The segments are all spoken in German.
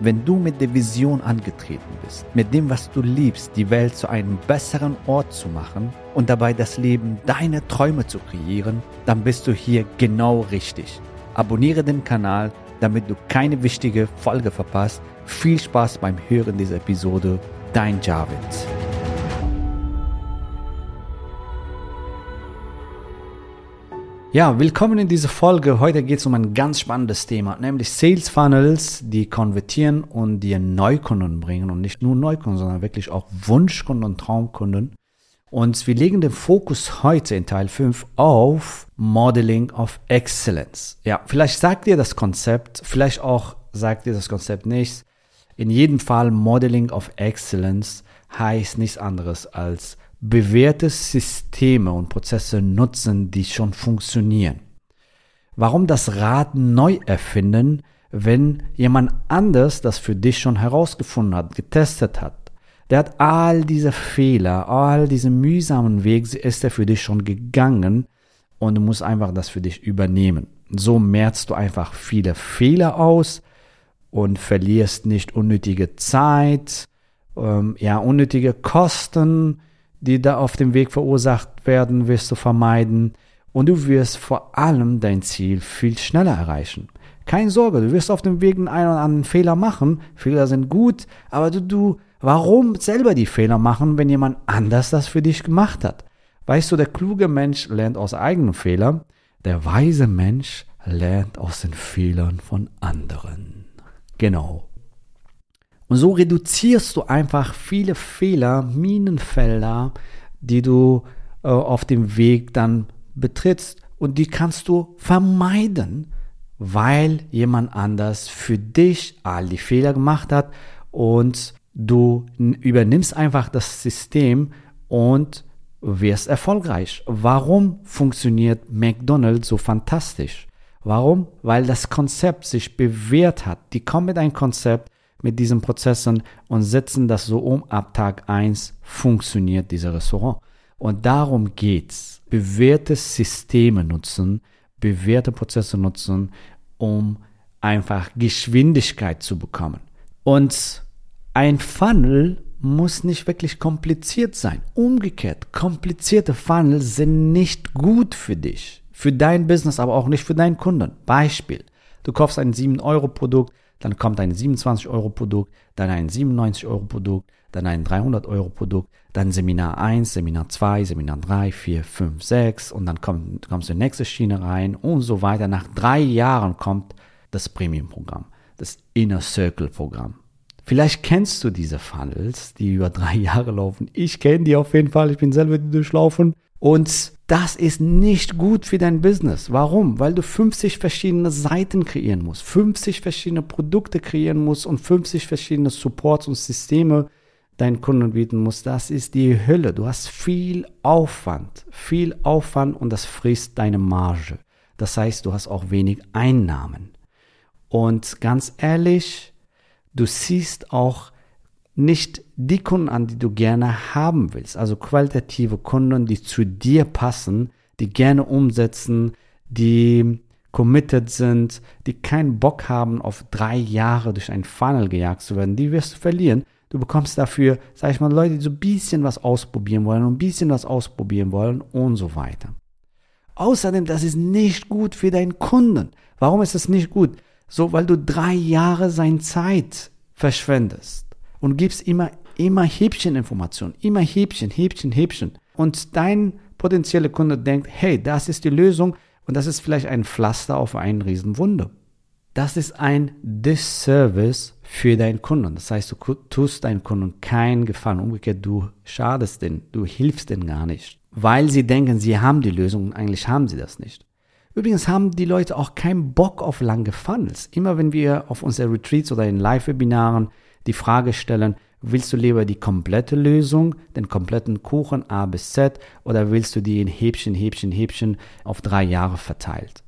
Wenn du mit der Vision angetreten bist, mit dem, was du liebst, die Welt zu einem besseren Ort zu machen und dabei das Leben deiner Träume zu kreieren, dann bist du hier genau richtig. Abonniere den Kanal, damit du keine wichtige Folge verpasst. Viel Spaß beim Hören dieser Episode. Dein Javid. Ja, willkommen in dieser Folge. Heute geht es um ein ganz spannendes Thema, nämlich Sales Funnels, die konvertieren und dir Neukunden bringen und nicht nur Neukunden, sondern wirklich auch Wunschkunden und Traumkunden. Und wir legen den Fokus heute in Teil 5 auf Modeling of Excellence. Ja, vielleicht sagt dir das Konzept, vielleicht auch sagt dir das Konzept nichts. In jedem Fall Modeling of Excellence heißt nichts anderes als bewährte Systeme und Prozesse nutzen, die schon funktionieren. Warum das Rad neu erfinden, wenn jemand anders das für dich schon herausgefunden hat, getestet hat? Der hat all diese Fehler, all diese mühsamen Wege, ist er für dich schon gegangen und du musst einfach das für dich übernehmen. So merzt du einfach viele Fehler aus und verlierst nicht unnötige Zeit, ähm, ja, unnötige Kosten, die da auf dem Weg verursacht werden, wirst du vermeiden und du wirst vor allem dein Ziel viel schneller erreichen. Keine Sorge, du wirst auf dem Weg einen oder anderen Fehler machen. Fehler sind gut, aber du, du, warum selber die Fehler machen, wenn jemand anders das für dich gemacht hat? Weißt du, der kluge Mensch lernt aus eigenen Fehlern, der weise Mensch lernt aus den Fehlern von anderen. Genau. Und so reduzierst du einfach viele Fehler, Minenfelder, die du äh, auf dem Weg dann betrittst und die kannst du vermeiden, weil jemand anders für dich all die Fehler gemacht hat und du übernimmst einfach das System und wirst erfolgreich. Warum funktioniert McDonald's so fantastisch? Warum? Weil das Konzept sich bewährt hat. Die kommen mit einem Konzept, mit diesen Prozessen und setzen das so um. Ab Tag 1 funktioniert dieser Restaurant. Und darum geht's. Bewährte Systeme nutzen, bewährte Prozesse nutzen, um einfach Geschwindigkeit zu bekommen. Und ein Funnel muss nicht wirklich kompliziert sein. Umgekehrt, komplizierte Funnel sind nicht gut für dich, für dein Business, aber auch nicht für deinen Kunden. Beispiel, du kaufst ein 7-Euro-Produkt, dann kommt ein 27 Euro Produkt, dann ein 97 Euro Produkt, dann ein 300 Euro Produkt, dann Seminar 1, Seminar 2, Seminar 3, 4, 5, 6 und dann kommt, kommst du in die nächste Schiene rein und so weiter. Nach drei Jahren kommt das Premium-Programm, das Inner Circle-Programm. Vielleicht kennst du diese Funnels, die über drei Jahre laufen. Ich kenne die auf jeden Fall. Ich bin selber durchlaufen. Und das ist nicht gut für dein Business. Warum? Weil du 50 verschiedene Seiten kreieren musst, 50 verschiedene Produkte kreieren musst und 50 verschiedene Supports und Systeme deinen Kunden bieten musst. Das ist die Hölle. Du hast viel Aufwand, viel Aufwand und das frisst deine Marge. Das heißt, du hast auch wenig Einnahmen. Und ganz ehrlich, du siehst auch nicht die Kunden an, die du gerne haben willst. Also qualitative Kunden, die zu dir passen, die gerne umsetzen, die committed sind, die keinen Bock haben, auf drei Jahre durch einen Funnel gejagt zu werden, die wirst du verlieren. Du bekommst dafür, sag ich mal, Leute, die so ein bisschen was ausprobieren wollen und ein bisschen was ausprobieren wollen und so weiter. Außerdem, das ist nicht gut für deinen Kunden. Warum ist das nicht gut? So, weil du drei Jahre seine Zeit verschwendest und gibst immer, immer Häppcheninformationen, immer Häppchen, Häppchen, Häppchen. Und dein potenzieller Kunde denkt, hey, das ist die Lösung und das ist vielleicht ein Pflaster auf einen Riesenwunde. Das ist ein Disservice für deinen Kunden. Das heißt, du tust deinen Kunden keinen Gefallen. Umgekehrt, du schadest denen, du hilfst denen gar nicht. Weil sie denken, sie haben die Lösung und eigentlich haben sie das nicht. Übrigens haben die Leute auch keinen Bock auf lange Funnels. Immer wenn wir auf unsere Retreats oder in Live-Webinaren die Frage stellen, willst du lieber die komplette Lösung, den kompletten Kuchen A bis Z oder willst du die in Häppchen, Häppchen, Häppchen auf drei Jahre verteilt?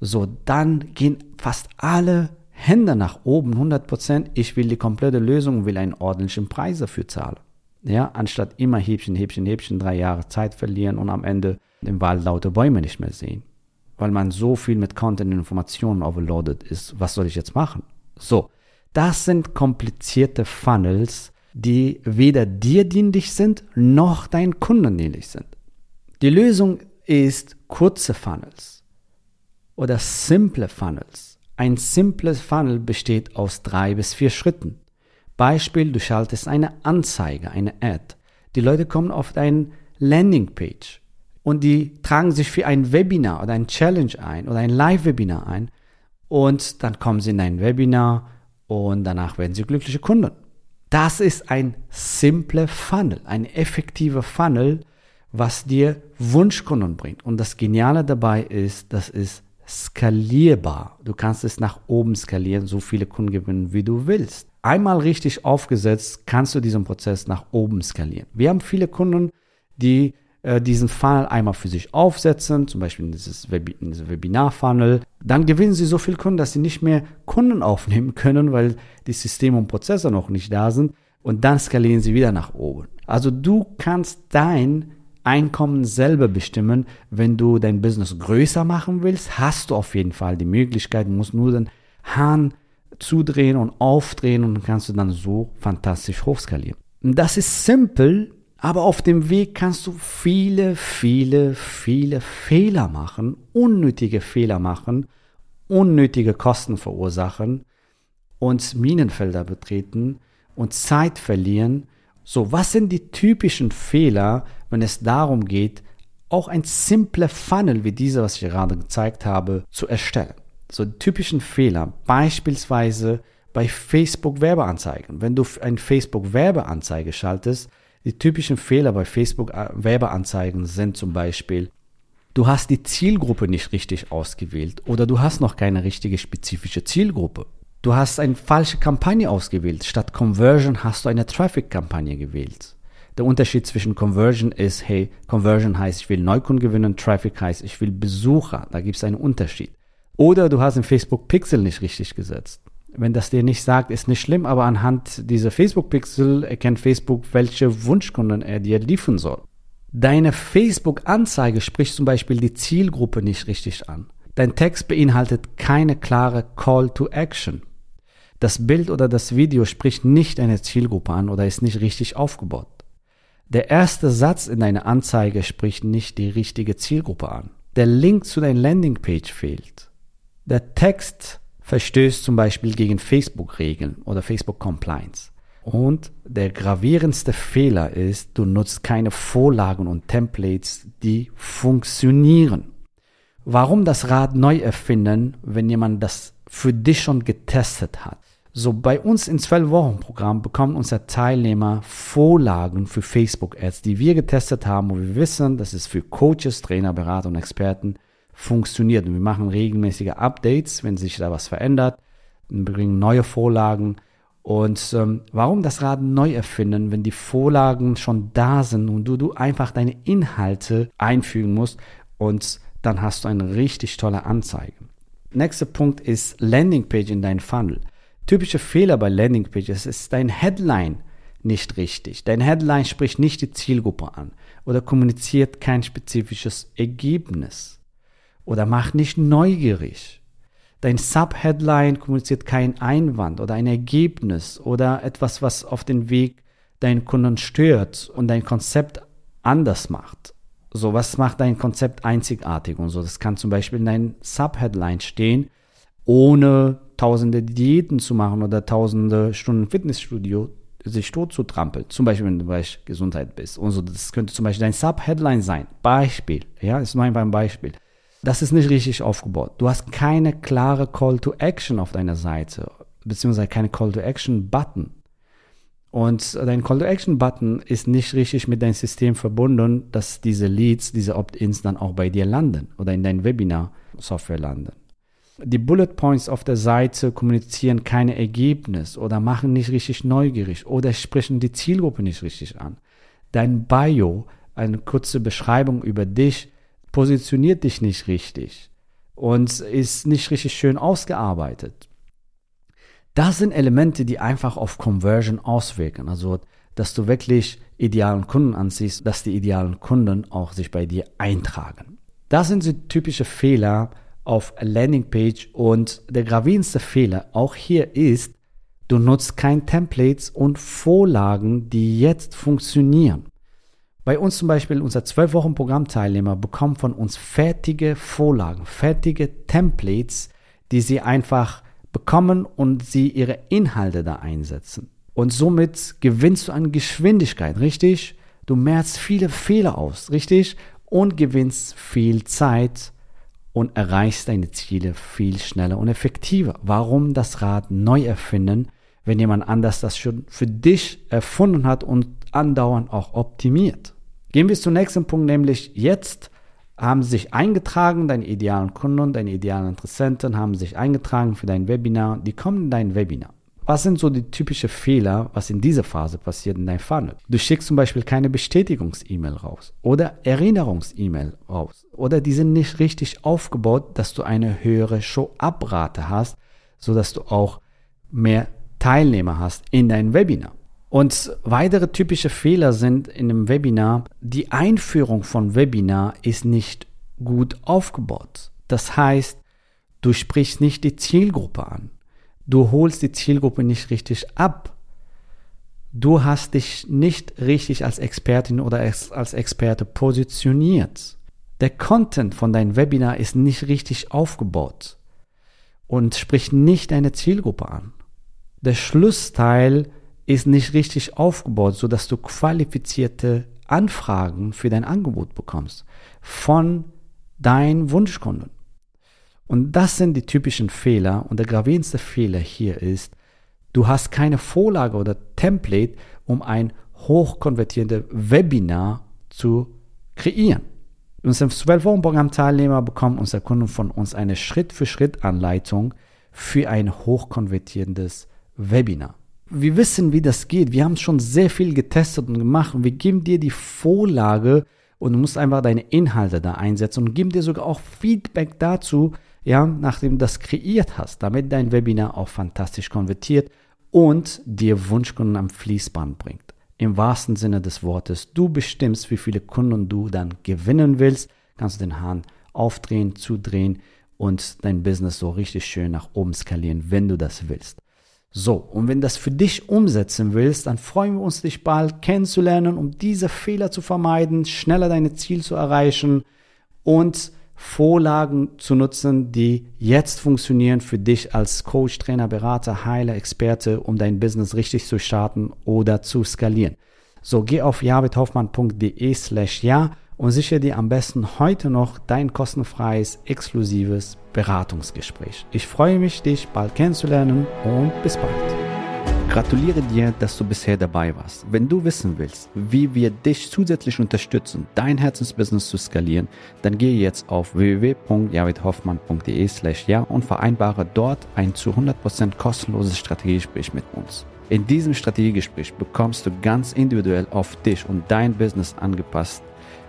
So, dann gehen fast alle Hände nach oben, 100 Prozent. Ich will die komplette Lösung, will einen ordentlichen Preis dafür zahlen. Ja, anstatt immer Häppchen, Häppchen, Häppchen, drei Jahre Zeit verlieren und am Ende im Wald laute Bäume nicht mehr sehen. Weil man so viel mit Content und Informationen overloaded ist. Was soll ich jetzt machen? So, das sind komplizierte Funnels, die weder dir dienlich sind, noch deinen Kunden dienlich sind. Die Lösung ist kurze Funnels oder simple Funnels. Ein simples Funnel besteht aus drei bis vier Schritten. Beispiel, du schaltest eine Anzeige, eine Ad. Die Leute kommen auf deine Landingpage und die tragen sich für ein Webinar oder ein Challenge ein oder ein Live-Webinar ein und dann kommen sie in ein Webinar und danach werden sie glückliche Kunden. Das ist ein simpler Funnel, ein effektiver Funnel, was dir Wunschkunden bringt. Und das Geniale dabei ist, das ist skalierbar. Du kannst es nach oben skalieren, so viele Kunden gewinnen, wie du willst. Einmal richtig aufgesetzt, kannst du diesen Prozess nach oben skalieren. Wir haben viele Kunden, die diesen Funnel einmal für sich aufsetzen, zum Beispiel in dieses, Web Webinar-Funnel. Dann gewinnen sie so viele Kunden, dass sie nicht mehr Kunden aufnehmen können, weil die Systeme und Prozesse noch nicht da sind. Und dann skalieren sie wieder nach oben. Also du kannst dein Einkommen selber bestimmen. Wenn du dein Business größer machen willst, hast du auf jeden Fall die Möglichkeit, musst nur den Hahn zudrehen und aufdrehen und kannst du dann so fantastisch hochskalieren. Das ist simpel, aber auf dem Weg kannst du viele, viele, viele Fehler machen, unnötige Fehler machen, unnötige Kosten verursachen und Minenfelder betreten und Zeit verlieren so, was sind die typischen Fehler, wenn es darum geht, auch ein simpler Funnel wie dieser, was ich gerade gezeigt habe, zu erstellen? So typischen Fehler, beispielsweise bei Facebook Werbeanzeigen. Wenn du ein Facebook Werbeanzeige schaltest, die typischen Fehler bei Facebook äh, sind zum Beispiel, du hast die Zielgruppe nicht richtig ausgewählt oder du hast noch keine richtige spezifische Zielgruppe. Du hast eine falsche Kampagne ausgewählt. Statt Conversion hast du eine Traffic-Kampagne gewählt. Der Unterschied zwischen Conversion ist, hey, Conversion heißt, ich will Neukunden gewinnen, Traffic heißt, ich will Besucher. Da gibt es einen Unterschied. Oder du hast den Facebook Pixel nicht richtig gesetzt. Wenn das dir nicht sagt, ist nicht schlimm, aber anhand dieser Facebook Pixel erkennt Facebook, welche Wunschkunden er dir liefern soll. Deine Facebook-Anzeige spricht zum Beispiel die Zielgruppe nicht richtig an. Dein Text beinhaltet keine klare Call to Action. Das Bild oder das Video spricht nicht eine Zielgruppe an oder ist nicht richtig aufgebaut. Der erste Satz in deiner Anzeige spricht nicht die richtige Zielgruppe an. Der Link zu deiner Landingpage fehlt. Der Text verstößt zum Beispiel gegen Facebook-Regeln oder Facebook-Compliance. Und der gravierendste Fehler ist, du nutzt keine Vorlagen und Templates, die funktionieren. Warum das Rad neu erfinden, wenn jemand das für dich schon getestet hat? So, bei uns im 12-Wochen-Programm bekommen unsere Teilnehmer Vorlagen für Facebook-Ads, die wir getestet haben, wo wir wissen, dass es für Coaches, Trainer, Berater und Experten funktioniert. Und wir machen regelmäßige Updates, wenn sich da was verändert, wir bringen neue Vorlagen. Und ähm, warum das Rad neu erfinden, wenn die Vorlagen schon da sind und du, du einfach deine Inhalte einfügen musst und dann hast du eine richtig tolle Anzeige. Nächster Punkt ist Landingpage in deinem Funnel. Typische Fehler bei Landingpages ist dein Headline nicht richtig. Dein Headline spricht nicht die Zielgruppe an oder kommuniziert kein spezifisches Ergebnis oder macht nicht neugierig. Dein Subheadline kommuniziert keinen Einwand oder ein Ergebnis oder etwas, was auf den Weg deinen Kunden stört und dein Konzept anders macht. So, was macht dein Konzept einzigartig und so? Das kann zum Beispiel in deinem Subheadline stehen, ohne tausende Diäten zu machen oder tausende Stunden Fitnessstudio sich tot zu trampeln. Zum Beispiel, wenn du Bereich Gesundheit bist. Und so, das könnte zum Beispiel dein Sub-Headline sein. Beispiel. Ja, ist nur einfach ein Beispiel. Das ist nicht richtig aufgebaut. Du hast keine klare Call to Action auf deiner Seite, beziehungsweise keine Call to Action Button. Und dein Call to Action Button ist nicht richtig mit deinem System verbunden, dass diese Leads, diese Opt-ins dann auch bei dir landen oder in dein Webinar Software landen. Die Bullet Points auf der Seite kommunizieren keine Ergebnis oder machen nicht richtig neugierig oder sprechen die Zielgruppe nicht richtig an. Dein Bio, eine kurze Beschreibung über dich, positioniert dich nicht richtig und ist nicht richtig schön ausgearbeitet. Das sind Elemente, die einfach auf Conversion auswirken. Also, dass du wirklich idealen Kunden anziehst, dass die idealen Kunden auch sich bei dir eintragen. Das sind so typische Fehler auf Landingpage und der gravierendste Fehler auch hier ist, du nutzt kein Templates und Vorlagen, die jetzt funktionieren. Bei uns zum Beispiel, unser 12 Wochen Programmteilnehmer bekommen von uns fertige Vorlagen, fertige Templates, die sie einfach bekommen und sie ihre Inhalte da einsetzen. Und somit gewinnst du an Geschwindigkeit, richtig? Du merkst viele Fehler aus, richtig? Und gewinnst viel Zeit und erreichst deine Ziele viel schneller und effektiver. Warum das Rad neu erfinden, wenn jemand anders das schon für dich erfunden hat und andauernd auch optimiert? Gehen wir zum nächsten Punkt, nämlich jetzt haben sich eingetragen, deine idealen Kunden, deine idealen Interessenten haben sich eingetragen für dein Webinar, die kommen in dein Webinar. Was sind so die typischen Fehler, was in dieser Phase passiert in deinem Funnel? Du schickst zum Beispiel keine Bestätigungs-E-Mail raus oder Erinnerungs-E-Mail raus oder die sind nicht richtig aufgebaut, dass du eine höhere Show-Abrate hast, sodass du auch mehr Teilnehmer hast in deinem Webinar. Und weitere typische Fehler sind in einem Webinar, die Einführung von Webinar ist nicht gut aufgebaut. Das heißt, du sprichst nicht die Zielgruppe an. Du holst die Zielgruppe nicht richtig ab. Du hast dich nicht richtig als Expertin oder als Experte positioniert. Der Content von deinem Webinar ist nicht richtig aufgebaut und spricht nicht deine Zielgruppe an. Der Schlussteil ist nicht richtig aufgebaut, sodass du qualifizierte Anfragen für dein Angebot bekommst von deinen Wunschkunden. Und das sind die typischen Fehler. Und der gravierendste Fehler hier ist, du hast keine Vorlage oder Template, um ein hochkonvertierendes Webinar zu kreieren. Unsere 12 Wochen Programm Teilnehmer bekommen unsere Kunden von uns eine Schritt-für-Schritt-Anleitung für ein hochkonvertierendes Webinar. Wir wissen, wie das geht. Wir haben schon sehr viel getestet und gemacht und wir geben dir die Vorlage und du musst einfach deine Inhalte da einsetzen und geben dir sogar auch Feedback dazu, ja, nachdem du das kreiert hast, damit dein Webinar auch fantastisch konvertiert und dir Wunschkunden am Fließband bringt. Im wahrsten Sinne des Wortes, du bestimmst, wie viele Kunden du dann gewinnen willst, kannst du den Hahn aufdrehen, zudrehen und dein Business so richtig schön nach oben skalieren, wenn du das willst. So, und wenn das für dich umsetzen willst, dann freuen wir uns, dich bald kennenzulernen, um diese Fehler zu vermeiden, schneller deine Ziel zu erreichen und Vorlagen zu nutzen, die jetzt funktionieren für dich als Coach, Trainer, Berater, Heiler, Experte, um dein Business richtig zu starten oder zu skalieren. So, geh auf javidhoffmann.de slash ja und sichere dir am besten heute noch dein kostenfreies, exklusives Beratungsgespräch. Ich freue mich, dich bald kennenzulernen und bis bald. Gratuliere dir, dass du bisher dabei warst. Wenn du wissen willst, wie wir dich zusätzlich unterstützen, dein Herzensbusiness zu skalieren, dann gehe jetzt auf www.javidhoffmann.de slash ja und vereinbare dort ein zu 100% kostenloses Strategiegespräch mit uns. In diesem Strategiegespräch bekommst du ganz individuell auf dich und dein Business angepasst